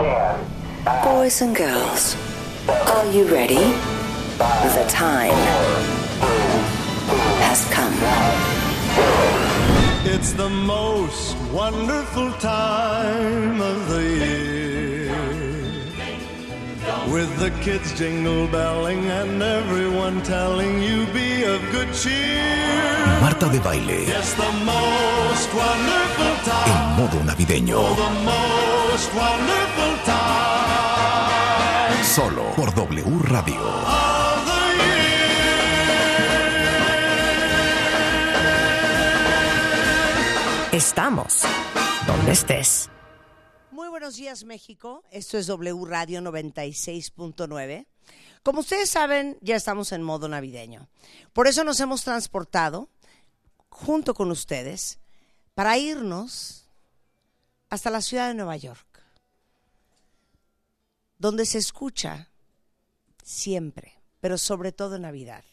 Boys and girls, are you ready? The time has come. It's the most wonderful time of the year. With the kids jingle belling and everyone telling you be of good cheer. Marta de baile Yes, the most wonderful en modo navideño. Oh, The most wonderful time Solo por W Radio. Estamos donde estés. Muy buenos días México, esto es W Radio 96.9. Como ustedes saben, ya estamos en modo navideño. Por eso nos hemos transportado junto con ustedes para irnos hasta la ciudad de Nueva York, donde se escucha siempre, pero sobre todo en Navidad,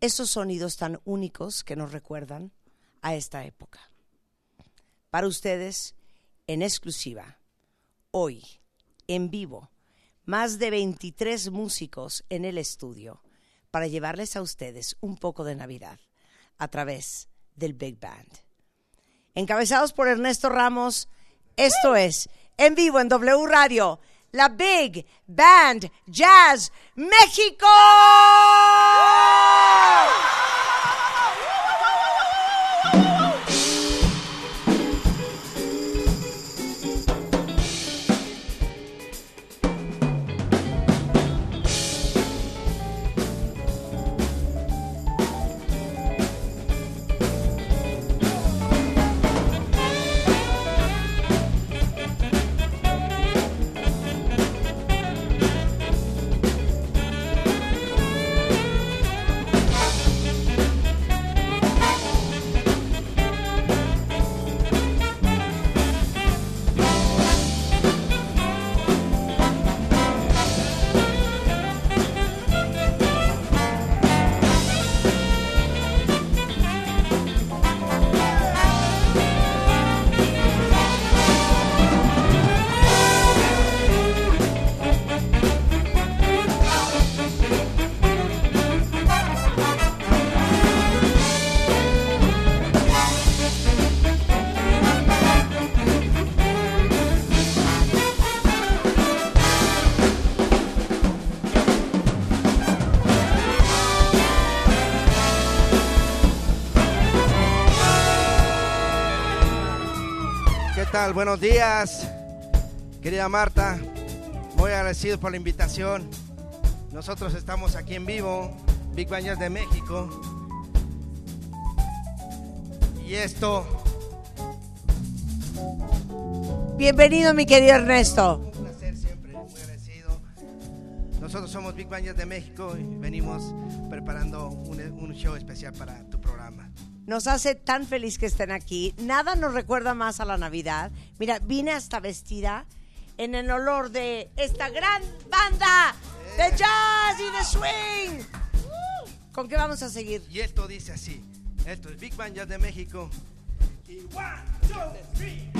esos sonidos tan únicos que nos recuerdan a esta época. Para ustedes, en exclusiva, hoy, en vivo, más de 23 músicos en el estudio para llevarles a ustedes un poco de Navidad a través del Big Band. Encabezados por Ernesto Ramos, esto es en vivo en W Radio, la Big Band Jazz México. Tal? Buenos días, querida Marta. Muy agradecido por la invitación. Nosotros estamos aquí en vivo, Big Jazz de México. Y esto, Bienvenido, mi querido Ernesto. un placer siempre, muy agradecido. Nosotros somos Big Jazz de México y venimos preparando un, un show especial para. Nos hace tan feliz que estén aquí. Nada nos recuerda más a la Navidad. Mira, vine hasta vestida en el olor de esta gran banda de jazz y de swing. ¿Con qué vamos a seguir? Y esto dice así. Esto es Big Bang Jazz de México. Y one, two, three.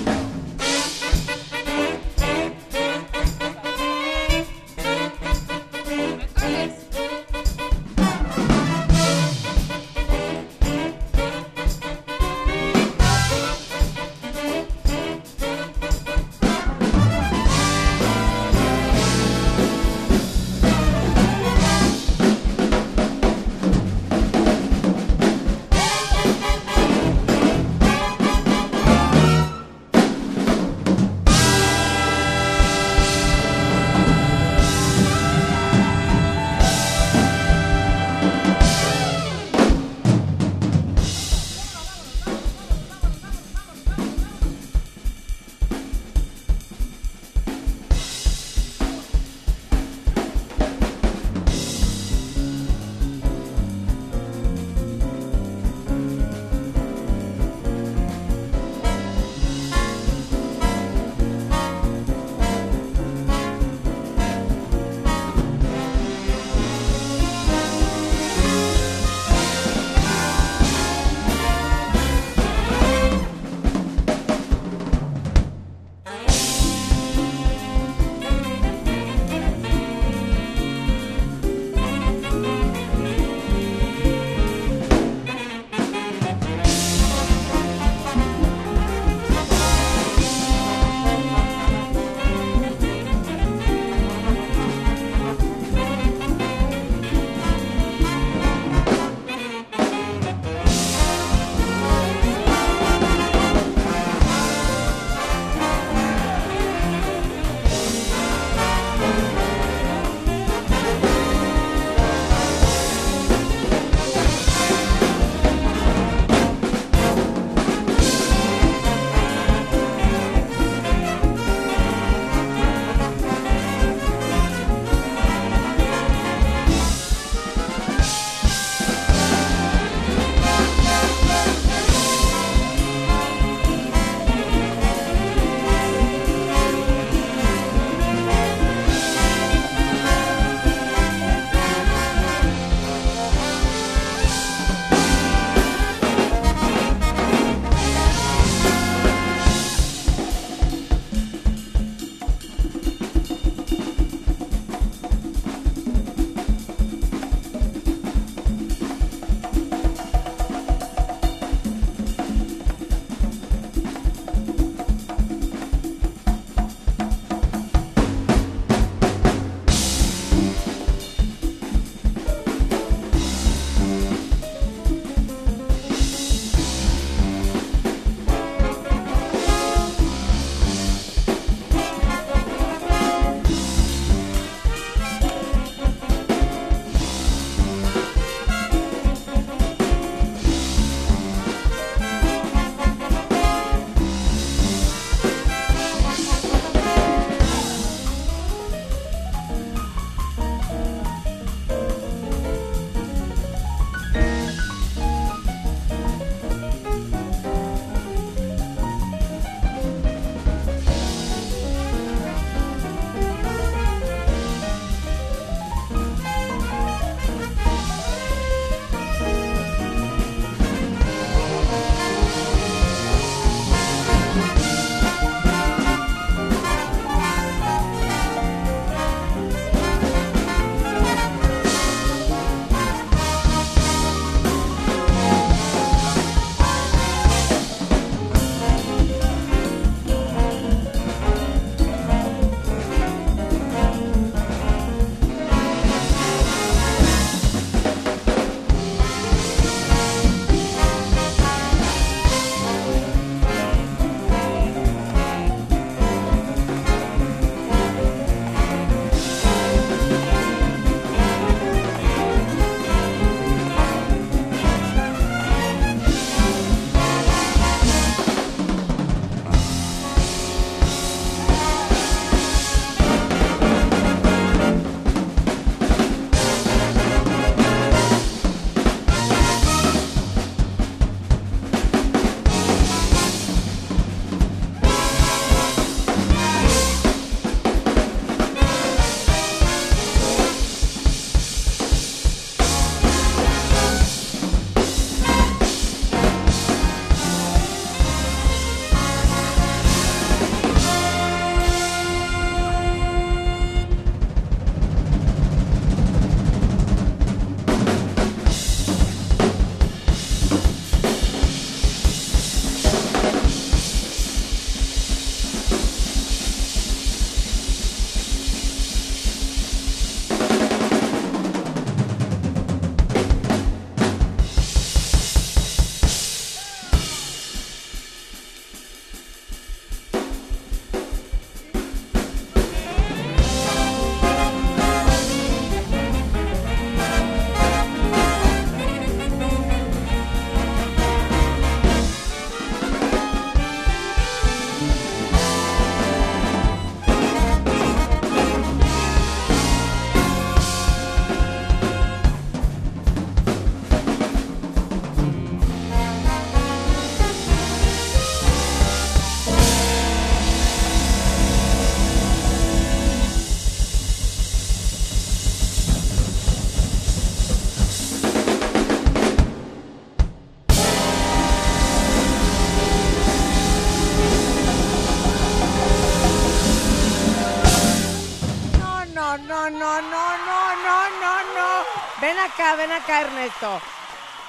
Ven acá, Ernesto.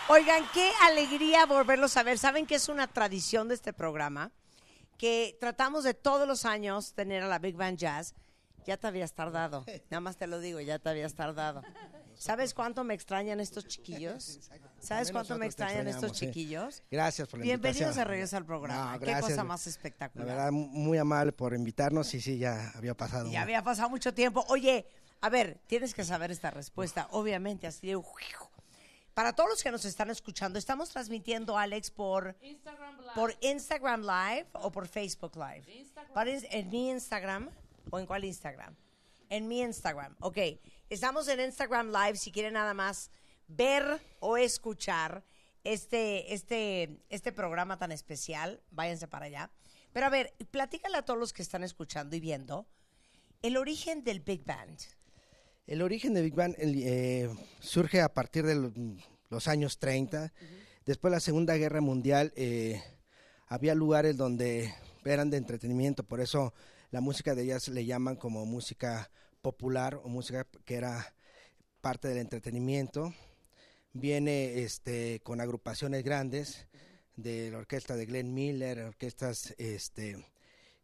Oigan, qué alegría volverlos a ver. ¿Saben que es una tradición de este programa? Que tratamos de todos los años tener a la Big Band Jazz. Ya te habías tardado. Nada más te lo digo, ya te habías tardado. ¿Sabes cuánto me extrañan estos chiquillos? ¿Sabes cuánto me extrañan estos sí. chiquillos? Gracias por la Bienvenidos invitación. de regreso al programa. No, Qué cosa más La espectacular. verdad, muy amable por invitarnos y sí, ya había pasado. Ya había pasado mucho tiempo. Oye, a ver, tienes que saber esta respuesta, obviamente, así de... Para todos los que nos están escuchando, estamos transmitiendo, Alex, por Instagram Live. por Instagram Live o por Facebook Live. Para ins- en mi Instagram o en cuál Instagram? En mi Instagram. Ok, estamos en Instagram Live si quieren nada más ver o escuchar este, este, este programa tan especial, váyanse para allá. Pero a ver, platícale a todos los que están escuchando y viendo el origen del Big Band. El origen de Big Bang eh, surge a partir de lo- los años 30. Después de la Segunda Guerra Mundial eh, había lugares donde eran de entretenimiento, por eso la música de ellas le llaman como música popular o música que era parte del entretenimiento. Viene este, con agrupaciones grandes de la orquesta de Glenn Miller, orquestas este,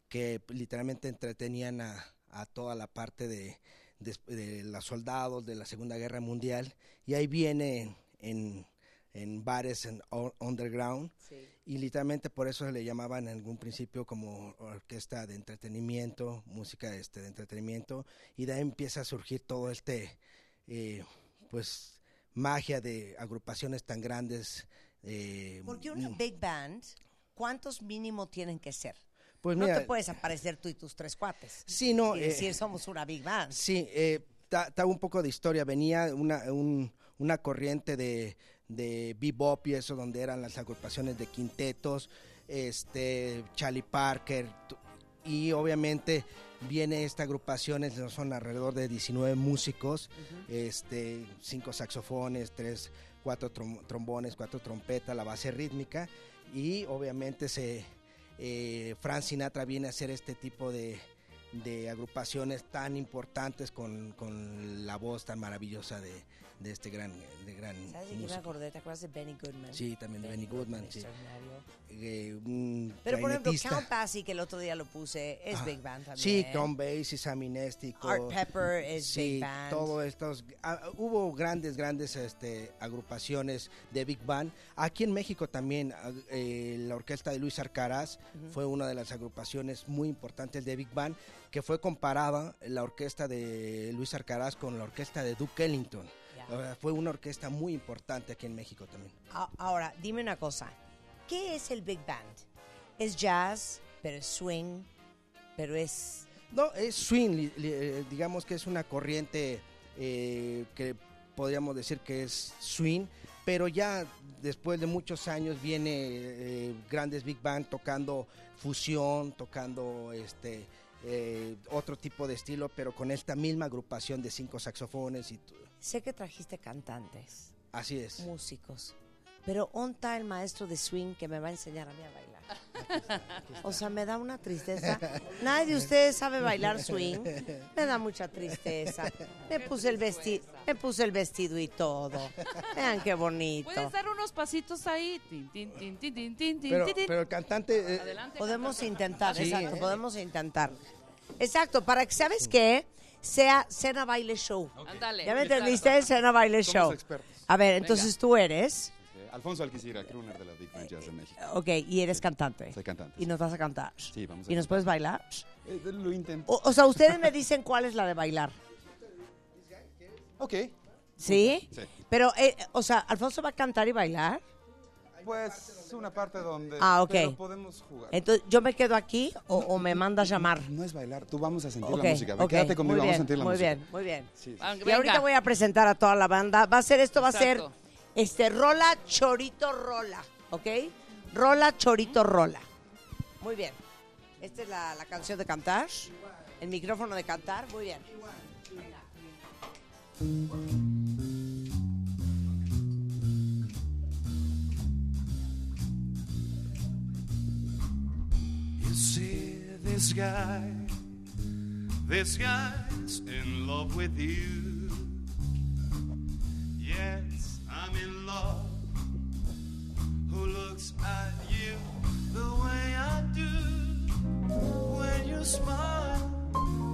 que literalmente entretenían a, a toda la parte de, de, de los soldados de la Segunda Guerra Mundial. Y ahí viene en, en bares en underground. Y literalmente por eso se le llamaban en algún principio como orquesta de entretenimiento, música este, de entretenimiento. Y de ahí empieza a surgir todo este, eh, pues, magia de agrupaciones tan grandes. eh, Porque una mm, Big Band, ¿cuántos mínimo tienen que ser? Pues no mira, te puedes aparecer tú y tus tres cuates. Sí, no, y eh, decir somos una Big Band. Sí, eh, ta- ta un poco de historia. Venía una, un- una corriente de, de bebop y eso, donde eran las agrupaciones de quintetos, este, Charlie Parker, y obviamente viene esta agrupación, son alrededor de 19 músicos, este, cinco saxofones, tres, cuatro trom- trombones, cuatro trompetas, la base rítmica, y obviamente se, eh, Frank Sinatra viene a hacer este tipo de, de agrupaciones tan importantes con, con la voz tan maravillosa de, de este gran, de gran ¿Sabes de quién me acordé? ¿Te acuerdas de Benny Goodman? Sí, también de Benny Goodman, sí. extraordinario. Eh, un Pero por ejemplo. Count Basie, que el otro día lo puse, es Ah, Big Band también. Sí, Tom Basie, Sammy Nestico. Art Pepper es sí, Big Band. todo estos. ah, hubo grandes, grandes este, agrupaciones de Big Band. Aquí en México también ah, eh, la orquesta de Luis Arcaraz fue una de las agrupaciones muy importantes de Big Band, que fue comparada la orquesta de Luis Arcaraz con la orquesta de Duke Ellington. Fue una orquesta muy importante aquí en México también. Ahora, dime una cosa. ¿Qué es el Big Band? Es jazz, pero es swing, pero es... No, es swing, eh, digamos que es una corriente eh, que podríamos decir que es swing, pero ya después de muchos años viene eh, grandes big band tocando fusión, tocando este eh, otro tipo de estilo, pero con esta misma agrupación de cinco saxofones y tu- Sé que trajiste cantantes, así es. músicos, pero ¿dónde está el maestro de swing que me va a enseñar a mí a bailar? O sea, me da una tristeza. Nadie de ustedes sabe bailar swing. Me da mucha tristeza. Me puse el vestido, me puse el vestido y todo. Vean qué bonito. Puedes dar unos pasitos ahí. Pero, pero el cantante eh, Adelante. Podemos cantante. intentar, Sí. exacto, podemos intentar. Exacto, para que, ¿sabes qué? Sea Cena Baile Show. Ándale. ¿Ya me entendiste? Cena Baile Somos Show. expertos. A ver, entonces tú eres, Alfonso Alquicira, crooner de la Big Band Jazz de México. ok, y eres cantante. Soy cantante. Y nos vas a cantar. Sí, vamos a ¿Y nos puedes bailar? Eh, lo intento. O, o sea, ustedes me dicen cuál es la de bailar. Ok. ¿Sí? Sí. Pero, eh, o sea, ¿Alfonso va a cantar y bailar? Pues una parte donde. Ah, ok. Pero podemos jugar. Entonces, ¿yo me quedo aquí o, o me mandas llamar? No es bailar, tú vamos a sentir la música. Ve, ok, Quédate conmigo, muy vamos a bien, sentir la muy música. bien, muy bien. Sí. Ah, Y ahorita voy a presentar a toda la banda. Va a ser esto, va a ser. Este rola chorito rola, ¿ok? Rola chorito rola. Muy bien. Esta es la, canción de cantar. El micrófono de cantar. Muy bien. You see this guy, this guy's in love with you. I'm in love. Who looks at you the way I do? When you smile,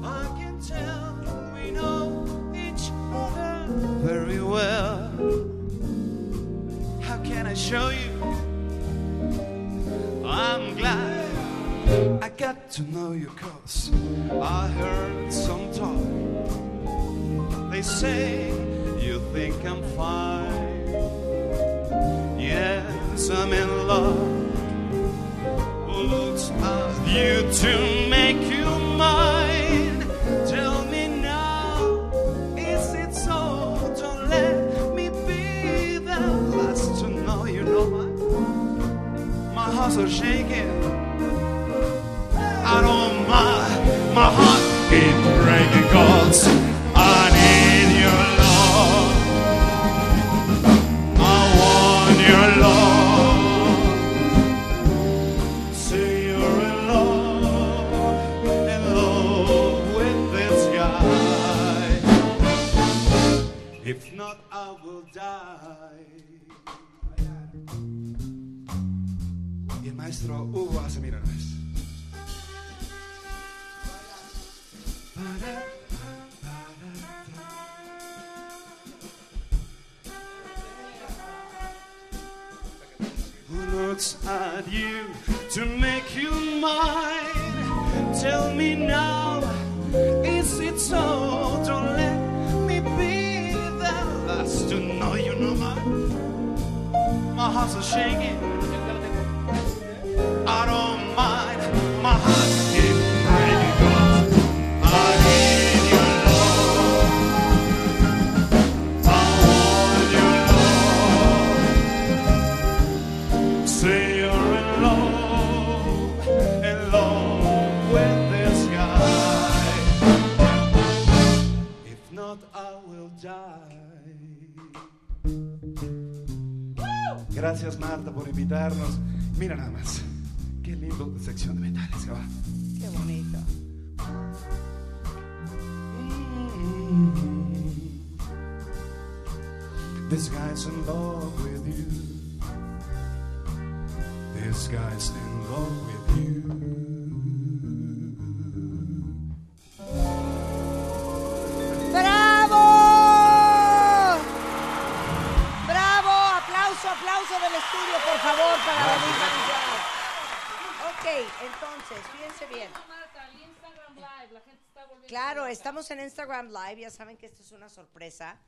I can tell we know each other very well. How can I show you? I'm glad I got to know you, cause I heard some talk. They say you think I'm fine. Yes, I'm in love. Looks at you to make you mine? Tell me now, is it so? Don't let me be the last to know. You know what? My heart's are shaking. I don't mind. My heart keeps breaking 'cause maestro Hugo Who looks at you to make you mine? Tell me now, is it so? Don't let me be the last to know you know my my heart's shaking. Gracias Marta por invitarnos. Mira nada más. Sección de metales va. Qué bonito. This guy's in love with you. This guy's in love with you. Estamos en Instagram Live, ya saben que esto es una sorpresa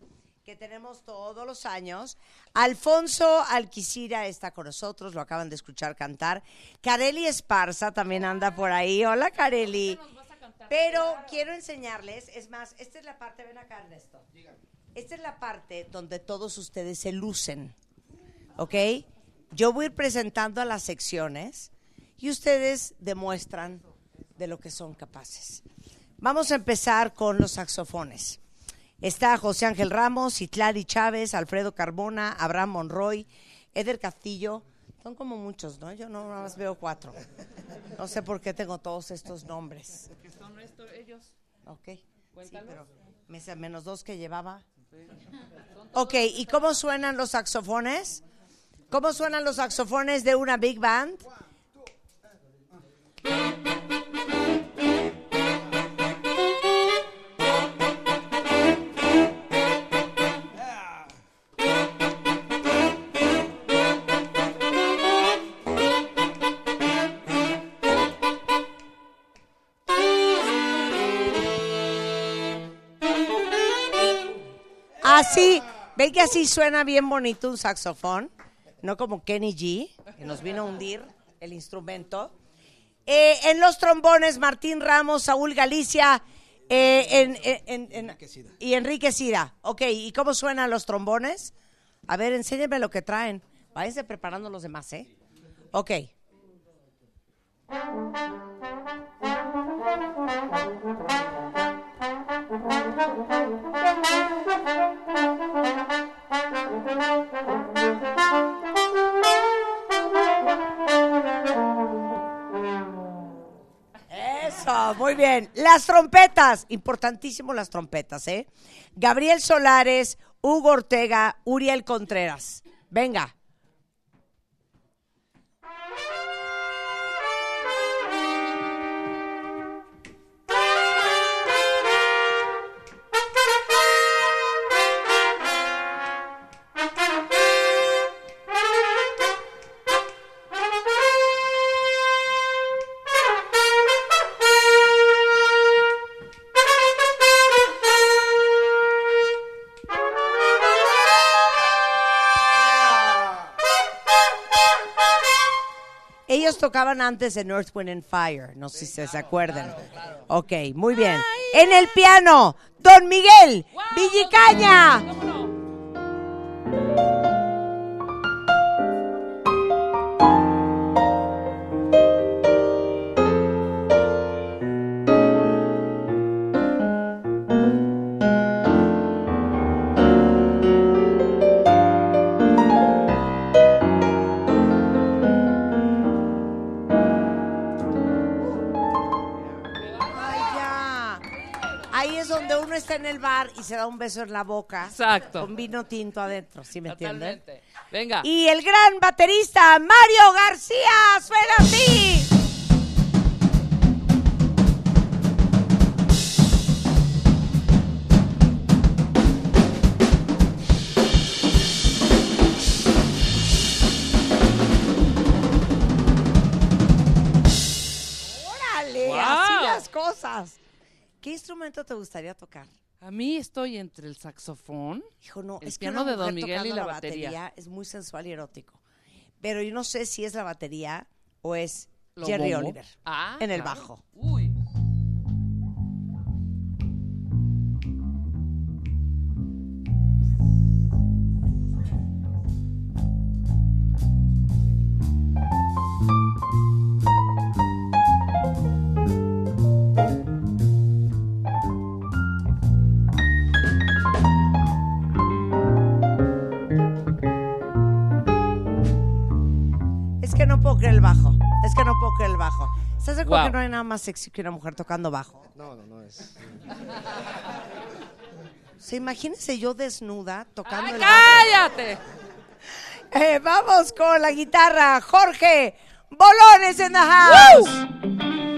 que tenemos todos los años. Alfonso Alquicira está con nosotros, lo acaban de escuchar cantar. Careli Esparza también anda por ahí. Hola, Careli. Pero quiero enseñarles, es más, esta es la parte, ven acá, Ernesto. Esta es la parte donde todos ustedes se lucen, ¿ok? Yo voy a ir presentando a las secciones y ustedes demuestran de lo que son capaces. Vamos a empezar con los saxofones. Está José Ángel Ramos, Itlari Chávez, Alfredo Carbona, Abraham Monroy, Eder Castillo. Son como muchos, ¿no? Yo no nada más veo cuatro. No sé por qué tengo todos estos nombres. Que son esto, ellos. Ok. Sí, Cuéntalos. pero menos dos que llevaba. Ok, ¿y cómo suenan los saxofones? ¿Cómo suenan los saxofones de una big band? Ven que así suena bien bonito un saxofón, no como Kenny G, que nos vino a hundir el instrumento. Eh, en los trombones, Martín Ramos, Saúl Galicia eh, en- en- en- y Enrique Sida. Ok, ¿y cómo suenan los trombones? A ver, enséñenme lo que traen. Váyanse preparando los demás, ¿eh? Ok. Eso, muy bien. Las trompetas, importantísimo las trompetas, ¿eh? Gabriel Solares, Hugo Ortega, Uriel Contreras. Venga. Tocaban antes en Earth, Wind and Fire. No sé si se acuerdan. Ok, muy bien. En el piano, Don Miguel Villicaña. Se da un beso en la boca. Exacto. Con vino tinto adentro, ¿sí me entienden? Venga. Y el gran baterista Mario García suena así. Órale, Wow. así las cosas. ¿Qué instrumento te gustaría tocar? A mí estoy entre el saxofón. Hijo, no, El es que piano una de Don Miguel y la batería. es muy sensual y erótico. Pero yo no sé si es la batería o es Jerry bombo. Oliver Ah, en el claro. bajo. Uy. Creer el bajo. Es que no puedo creer el bajo. ¿Estás de acuerdo Wow. que no hay nada más sexy que una mujer tocando bajo? No, no, no es. O sea, imagínense yo desnuda tocando ¡Ay, el bajo. cállate! Eh, vamos con la guitarra. Jorge Bolones en the house. ¡Bravo!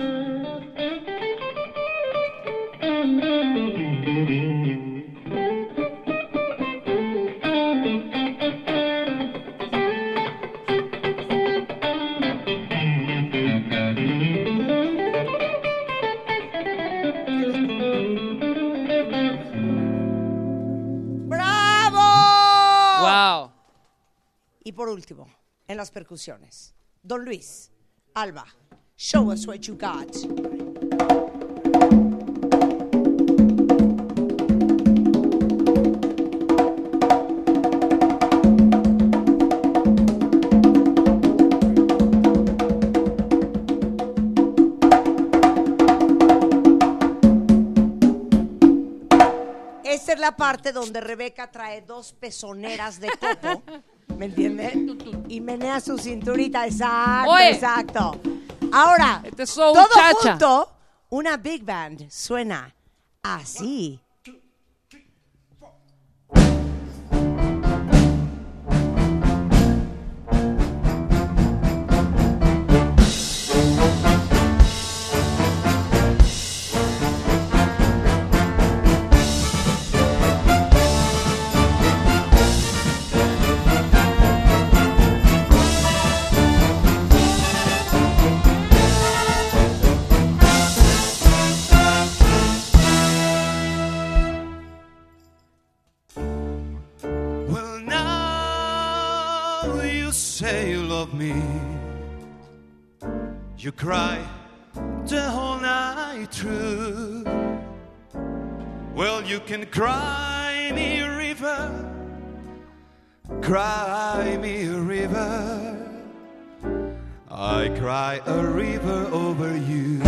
Y por último, en las percusiones, Don Luis Alba. Show us what you got. Esta es la parte donde Rebeca trae dos pezoneras de topo. ¿Me entienden? Y menea su cinturita. Exacto, Oye. exacto. Ahora, Este es todo junto, una big band suena así. You me. You cry the whole night through. Well, you can cry me a river, cry me a river. I cry a river over you.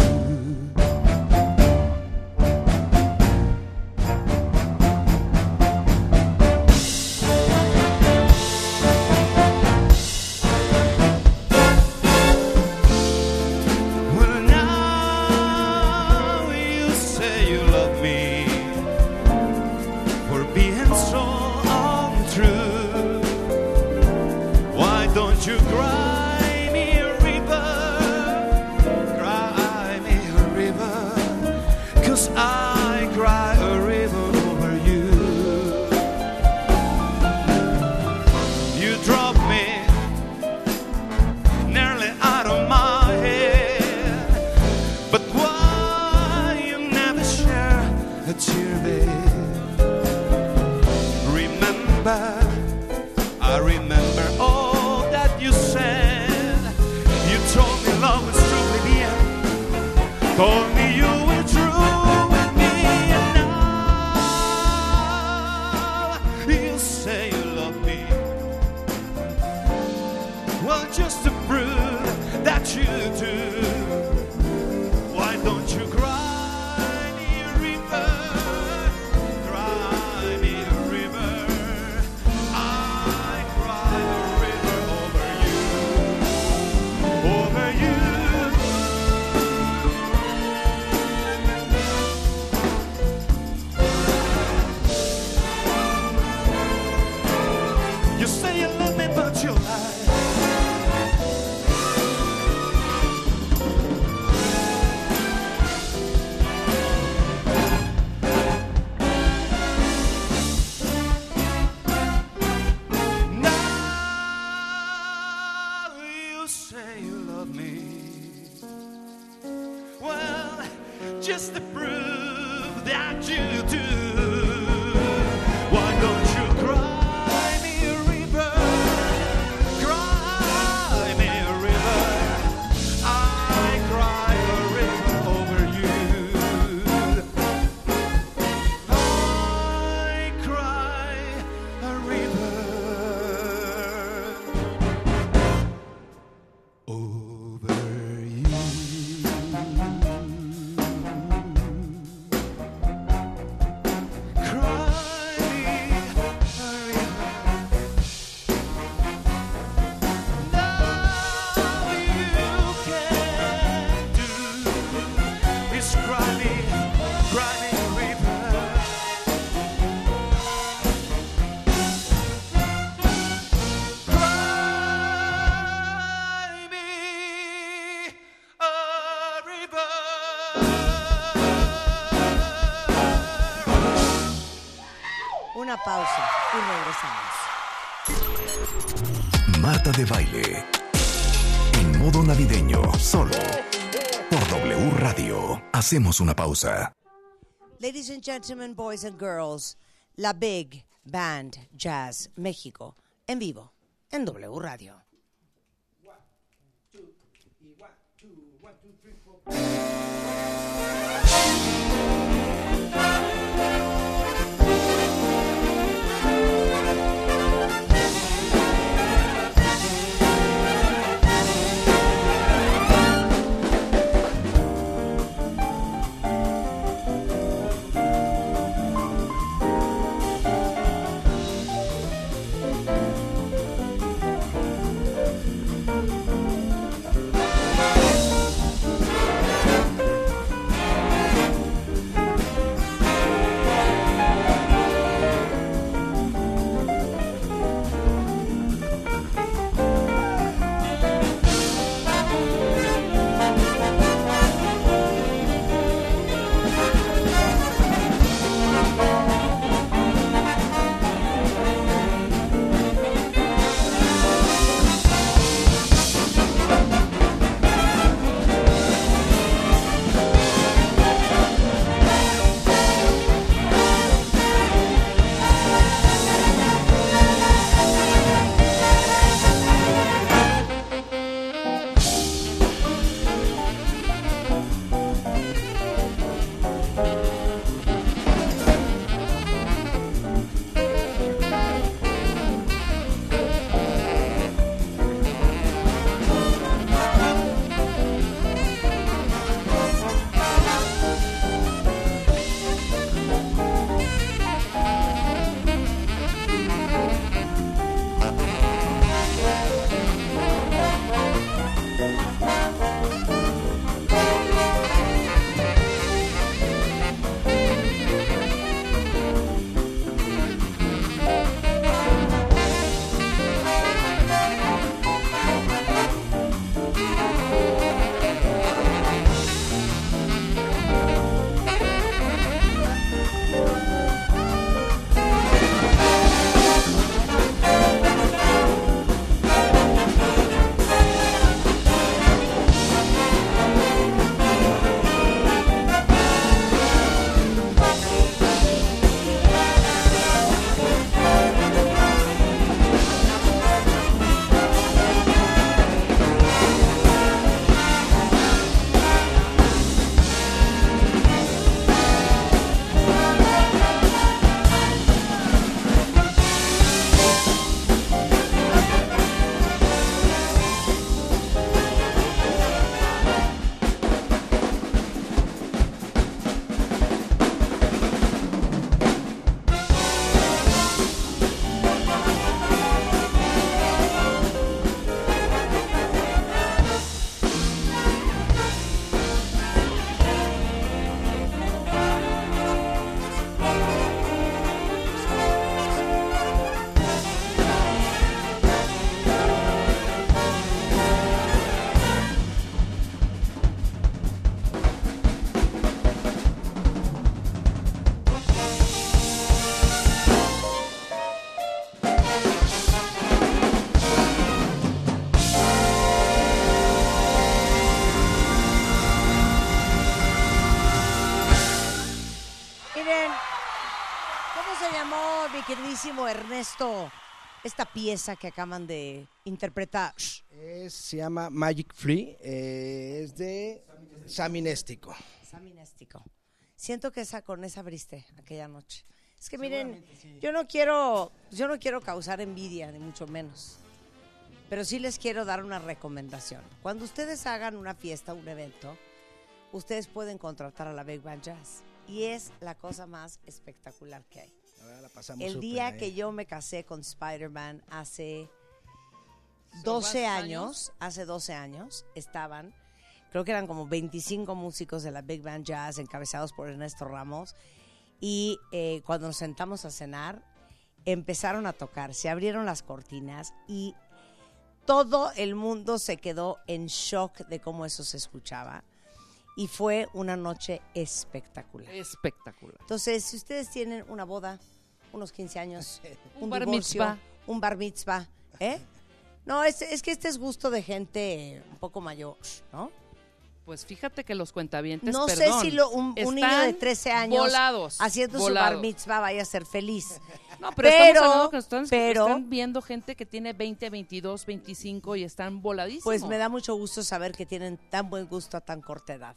just to prove that you do. De Baile. En modo navideño, solo. Por W Radio. Hacemos una pausa. Ladies and gentlemen, boys and girls, la Big Band Jazz México, en vivo, en W Radio. Ernesto esta pieza que acaban de interpretar? Es- se llama Magic Free, eh, es de Saminéstico. Saminéstico. Siento que esa con esa abriste aquella noche. Es que miren, yo no quiero, yo no quiero causar envidia ni mucho menos. Pero sí les quiero dar una recomendación. Cuando ustedes hagan una fiesta, un evento, ustedes pueden contratar a la Big Band Jazz y es la cosa más espectacular que hay. La pasamos El día que yo me casé con Spider-Man hace 12 años, hace 12 años, estaban, creo que eran como 25 músicos de la Big Band Jazz encabezados por Ernesto Ramos. Y eh, cuando nos sentamos a cenar, empezaron a tocar, se abrieron las cortinas y todo el mundo se quedó en shock de cómo eso se escuchaba. Y fue una noche espectacular. Espectacular. Entonces, si ustedes tienen una boda, unos 15 años, un, Un bar divorcio, mitzvah. un bar mitzvah, ¿eh? No, es, es que este es gusto de gente un poco mayor, ¿no? Pues fíjate que los cuentavientes, No perdón, sé si lo- un, un niño de están 13 años volados, haciendo su bar mitzvah vaya a ser feliz. No, pero, Pero- estamos hablando que están, pero- están viendo gente que tiene 20, 22, 25 y están voladísimos. Pues me da mucho gusto saber que tienen tan buen gusto a tan corta edad.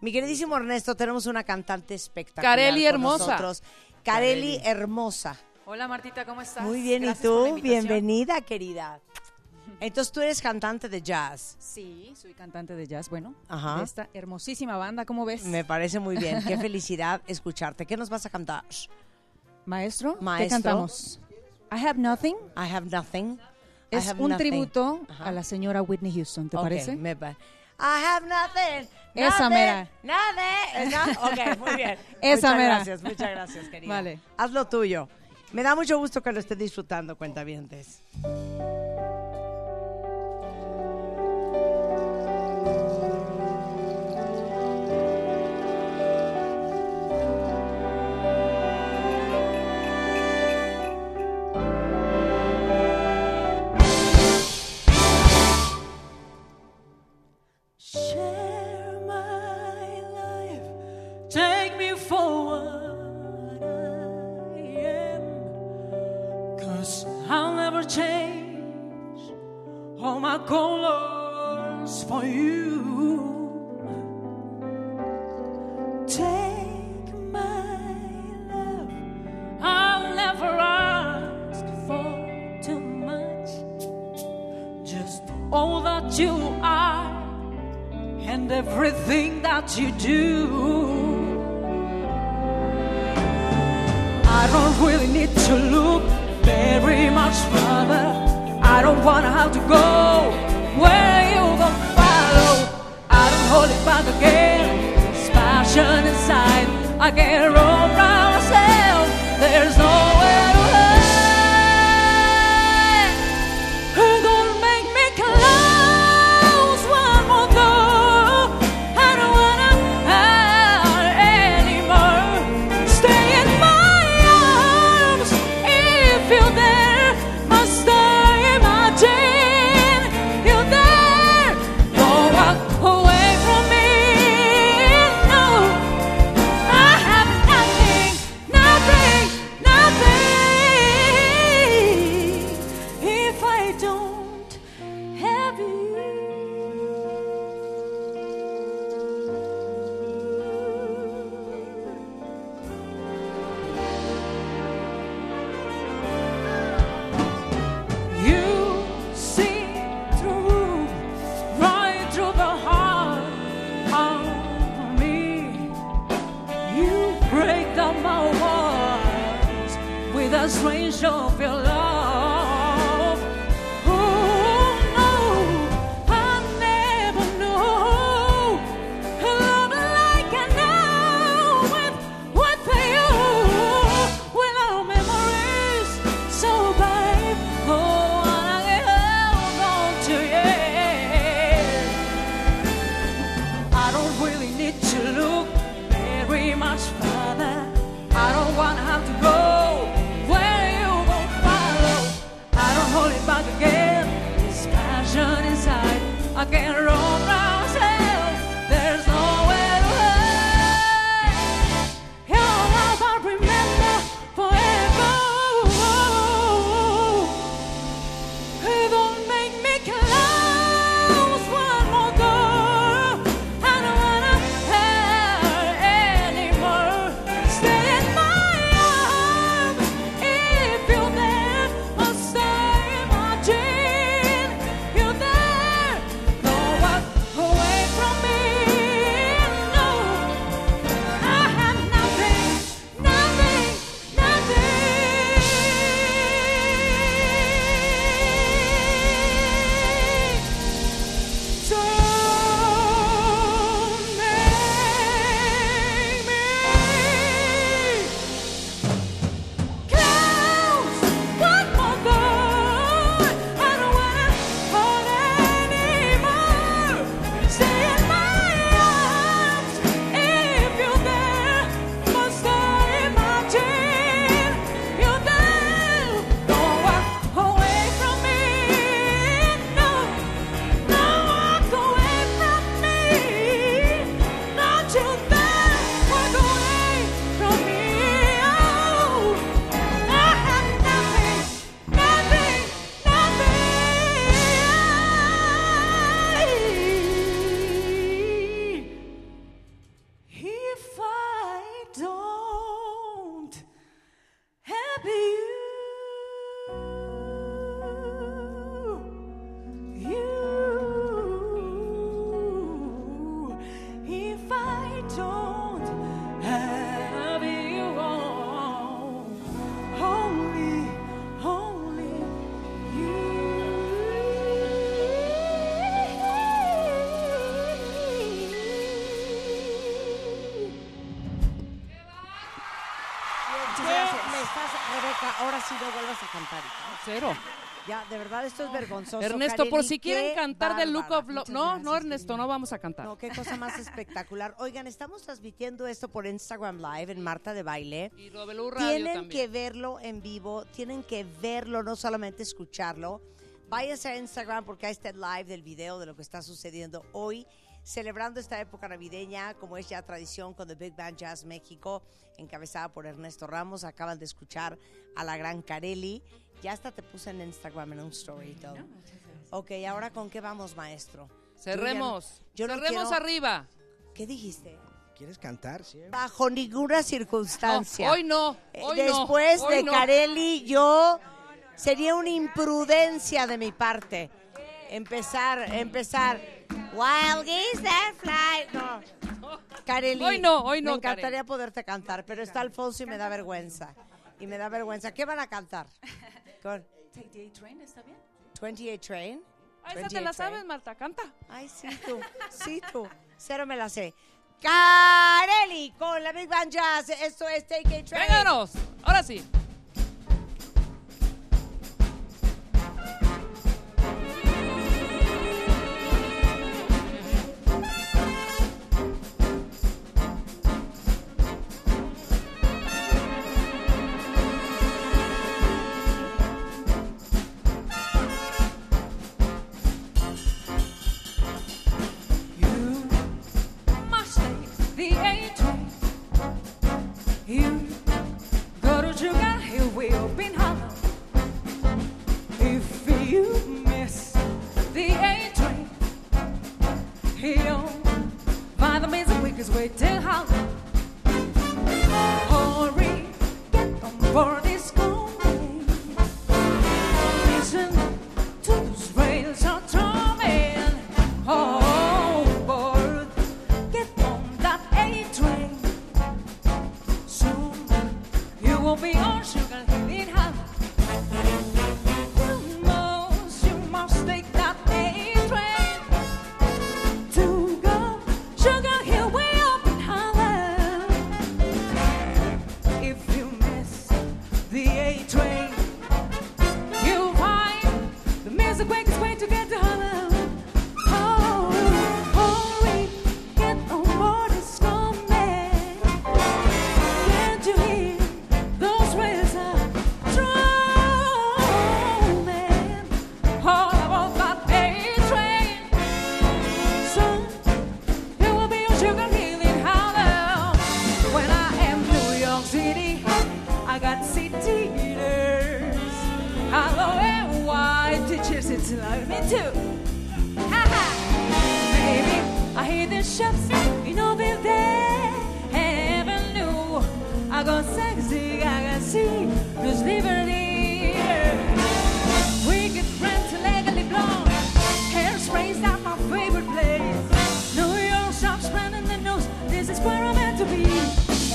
Mi queridísimo Ernesto, tenemos una cantante espectacular. Carely con Hermosa. nosotros. Carely Hermosa. Hola Martita, ¿cómo estás? Muy bien, Gracias ¿y tú? Bienvenida, querida. Entonces tú eres cantante de jazz. Sí, soy cantante de jazz, bueno, Ajá. de esta hermosísima banda, ¿cómo ves? Me parece muy bien. Qué felicidad escucharte. ¿Qué nos vas a cantar? Maestro, ¿qué Maestro. cantamos? I Have Nothing I have nothing. Es have un nothing. tributo Ajá. a la señora Whitney Houston, ¿te parece? me pa- I have nothing. Esa nothing, mera. Nothing. ¿Esa? Ok, muy bien. Esa muchas mera. gracias, muchas gracias, querida. Vale. Haz lo tuyo. Me da mucho gusto que lo esté disfrutando, cuentavientes. I never asked for too much. Just all that you are and everything that you don't wanna have to go where holy back again. There's passion inside. I can't roll by myself. There's no strange of your love. Verdad, esto es vergonzoso. Ernesto, por si quieren cantar del Look of Love. No, no, Ernesto, no vamos a cantar. No, qué cosa más espectacular. Oigan, estamos transmitiendo esto por Instagram Live en Marta de Baile. Y Radio Tienen también. que verlo en vivo, tienen que verlo, no solamente escucharlo. Váyanse a Instagram porque ahí está el live del video de lo que está sucediendo hoy, celebrando esta época navideña, como es ya tradición con The Big Band Jazz México, encabezada por Ernesto Ramos. Acaban de escuchar a la gran Carelli. Ya hasta te puse en Instagram en un story y todo. Ok, ahora con qué vamos, maestro. Cerremos. Yo no Cerremos quiero- arriba. ¿Qué dijiste? ¿Quieres cantar? Sí. Bajo ninguna circunstancia. No, hoy no, Eh, hoy no, Después hoy de no. Carelli, yo sería una imprudencia de mi parte empezar, empezar. Wild geese that fly. No. Carelli. Hoy no, hoy no, Me encantaría poderte cantar, pero está Alfonso y me da vergüenza. Y me da vergüenza. ¿Qué van a cantar? Take the train, ¿está bien? 28 Train. Ah, esa te 28 la sabes, Marta, canta. Ay, sí, tú. Sí, tú. Cero me la sé. Carelli con la Big Band Jazz. Esto es Take a Train. Vénganos. Ahora sí. Find the means music quickest way to holler.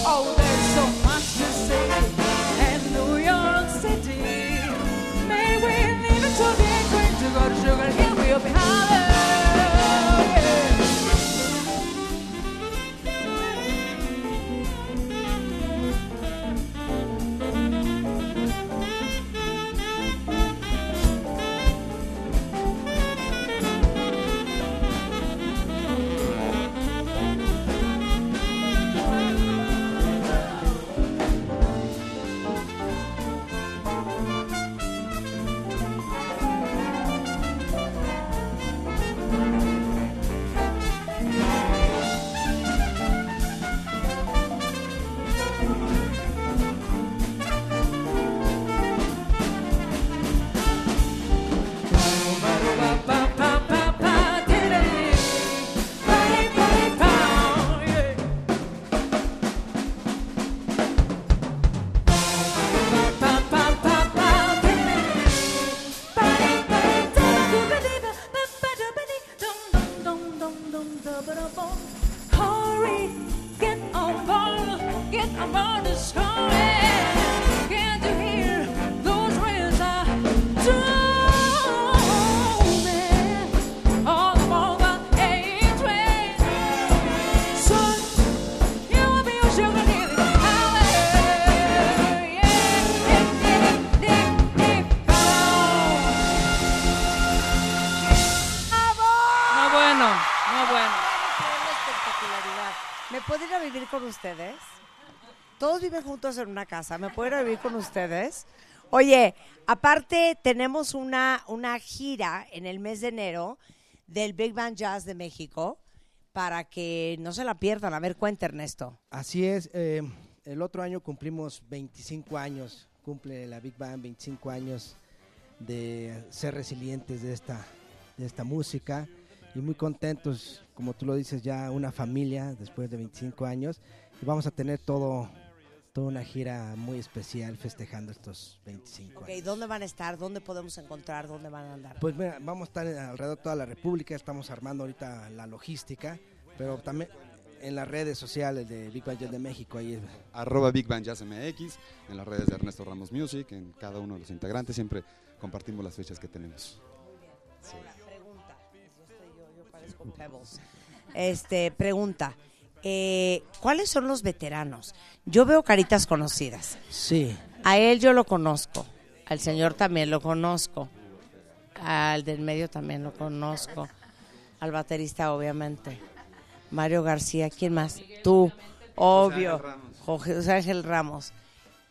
Oh, vivir con ustedes? Todos viven juntos en una casa. ¿Me puedo ir a vivir con ustedes? Oye, aparte tenemos una, una gira en el mes de enero del Big Band Jazz de México para que no se la pierdan. A ver, cuenta Ernesto. Así es, eh, el otro año cumplimos 25 años, cumple la Big Band 25 años de ser resilientes de esta, de esta música y muy contentos, como tú lo dices, ya una familia después de 25 años y vamos a tener todo, toda una gira muy especial festejando estos 25 Ok, años. ¿dónde van a estar? ¿Dónde podemos encontrar? ¿Dónde van a andar? Pues mira, vamos a estar alrededor de toda la República, estamos armando ahorita la logística, pero también en las redes sociales de Big Band Jazz de México, ahí Arroba Big Band Jazz MX, en las redes de Ernesto Ramos Music, en cada uno de los integrantes, siempre compartimos las fechas que tenemos. Pregunta. Pebbles. Este, pregunta. eh, ¿Cuáles son los veteranos? Yo veo caritas conocidas. Sí. A él yo lo conozco. Al señor también lo conozco. Al del medio también lo conozco. Al baterista, obviamente. Mario García, ¿quién más? Tú, obvio. Ángel Ramos. José Ángel Ramos.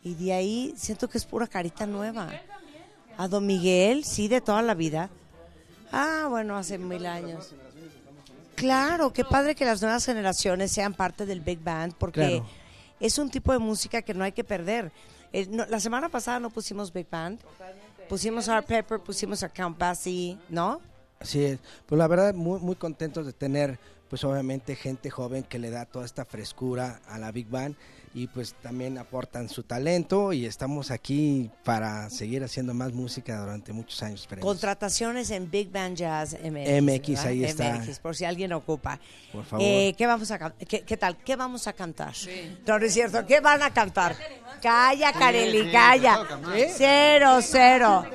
Y de ahí siento que es pura carita nueva. A Don Miguel, sí, de toda la vida. Ah, bueno, hace mil años. Claro, qué padre que las nuevas generaciones sean parte del Big Band, porque Claro. es un tipo de música que no hay que perder. Eh, no- la semana pasada no pusimos Big Band, pusimos Art Pepper, pusimos a Count Basie, ¿no? Así es. Pues la verdad, muy, muy contentos de tener, pues obviamente, gente joven que le da toda esta frescura a la Big Band y pues también aportan su talento y estamos aquí para seguir haciendo más música durante muchos años. esperemos. Contrataciones en Big Band Jazz MX. MX, ¿verdad? ahí está. MX, por si alguien ocupa. Por favor. Eh, ¿qué, vamos a, qué, qué tal? ¿Qué vamos a cantar? No, no es cierto. ¿Qué van a cantar? Calla, Kareli, sí, calla. toca. Cero, cero.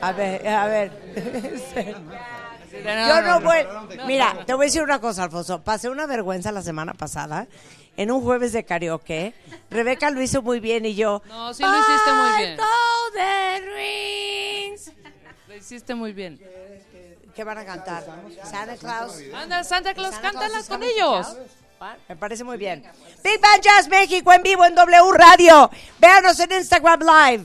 A ver, a ver. Yo no voy. Mira, te voy a decir una cosa, Alfonso. Pasé una vergüenza la semana pasada en un jueves de karaoke. Rebeca lo hizo muy bien y yo. No, sí lo hiciste muy "Ay, bien. golden rings". Lo hiciste muy bien. ¿Qué van a cantar? Santa Claus. Anda, Santa Claus, cántalas con ellos. Me parece muy bien. Big Band Jazz México en vivo en W Radio. Véanos en Instagram Live.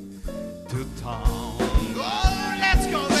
to town. Oh, let's go,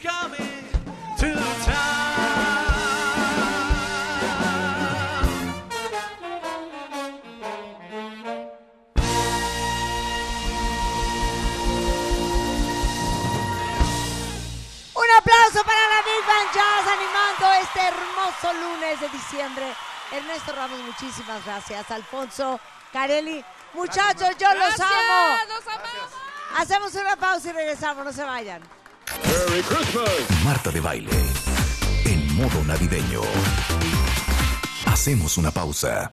Coming to town. Un aplauso para la Big Band Jazz animando este hermoso lunes de diciembre. Ernesto Ramos, muchísimas gracias. Alfonso, Carelli, muchachos, yo los amo. los amamos. Hacemos una pausa y regresamos, no se vayan. Marta de baile. En modo navideño. Hacemos una pausa.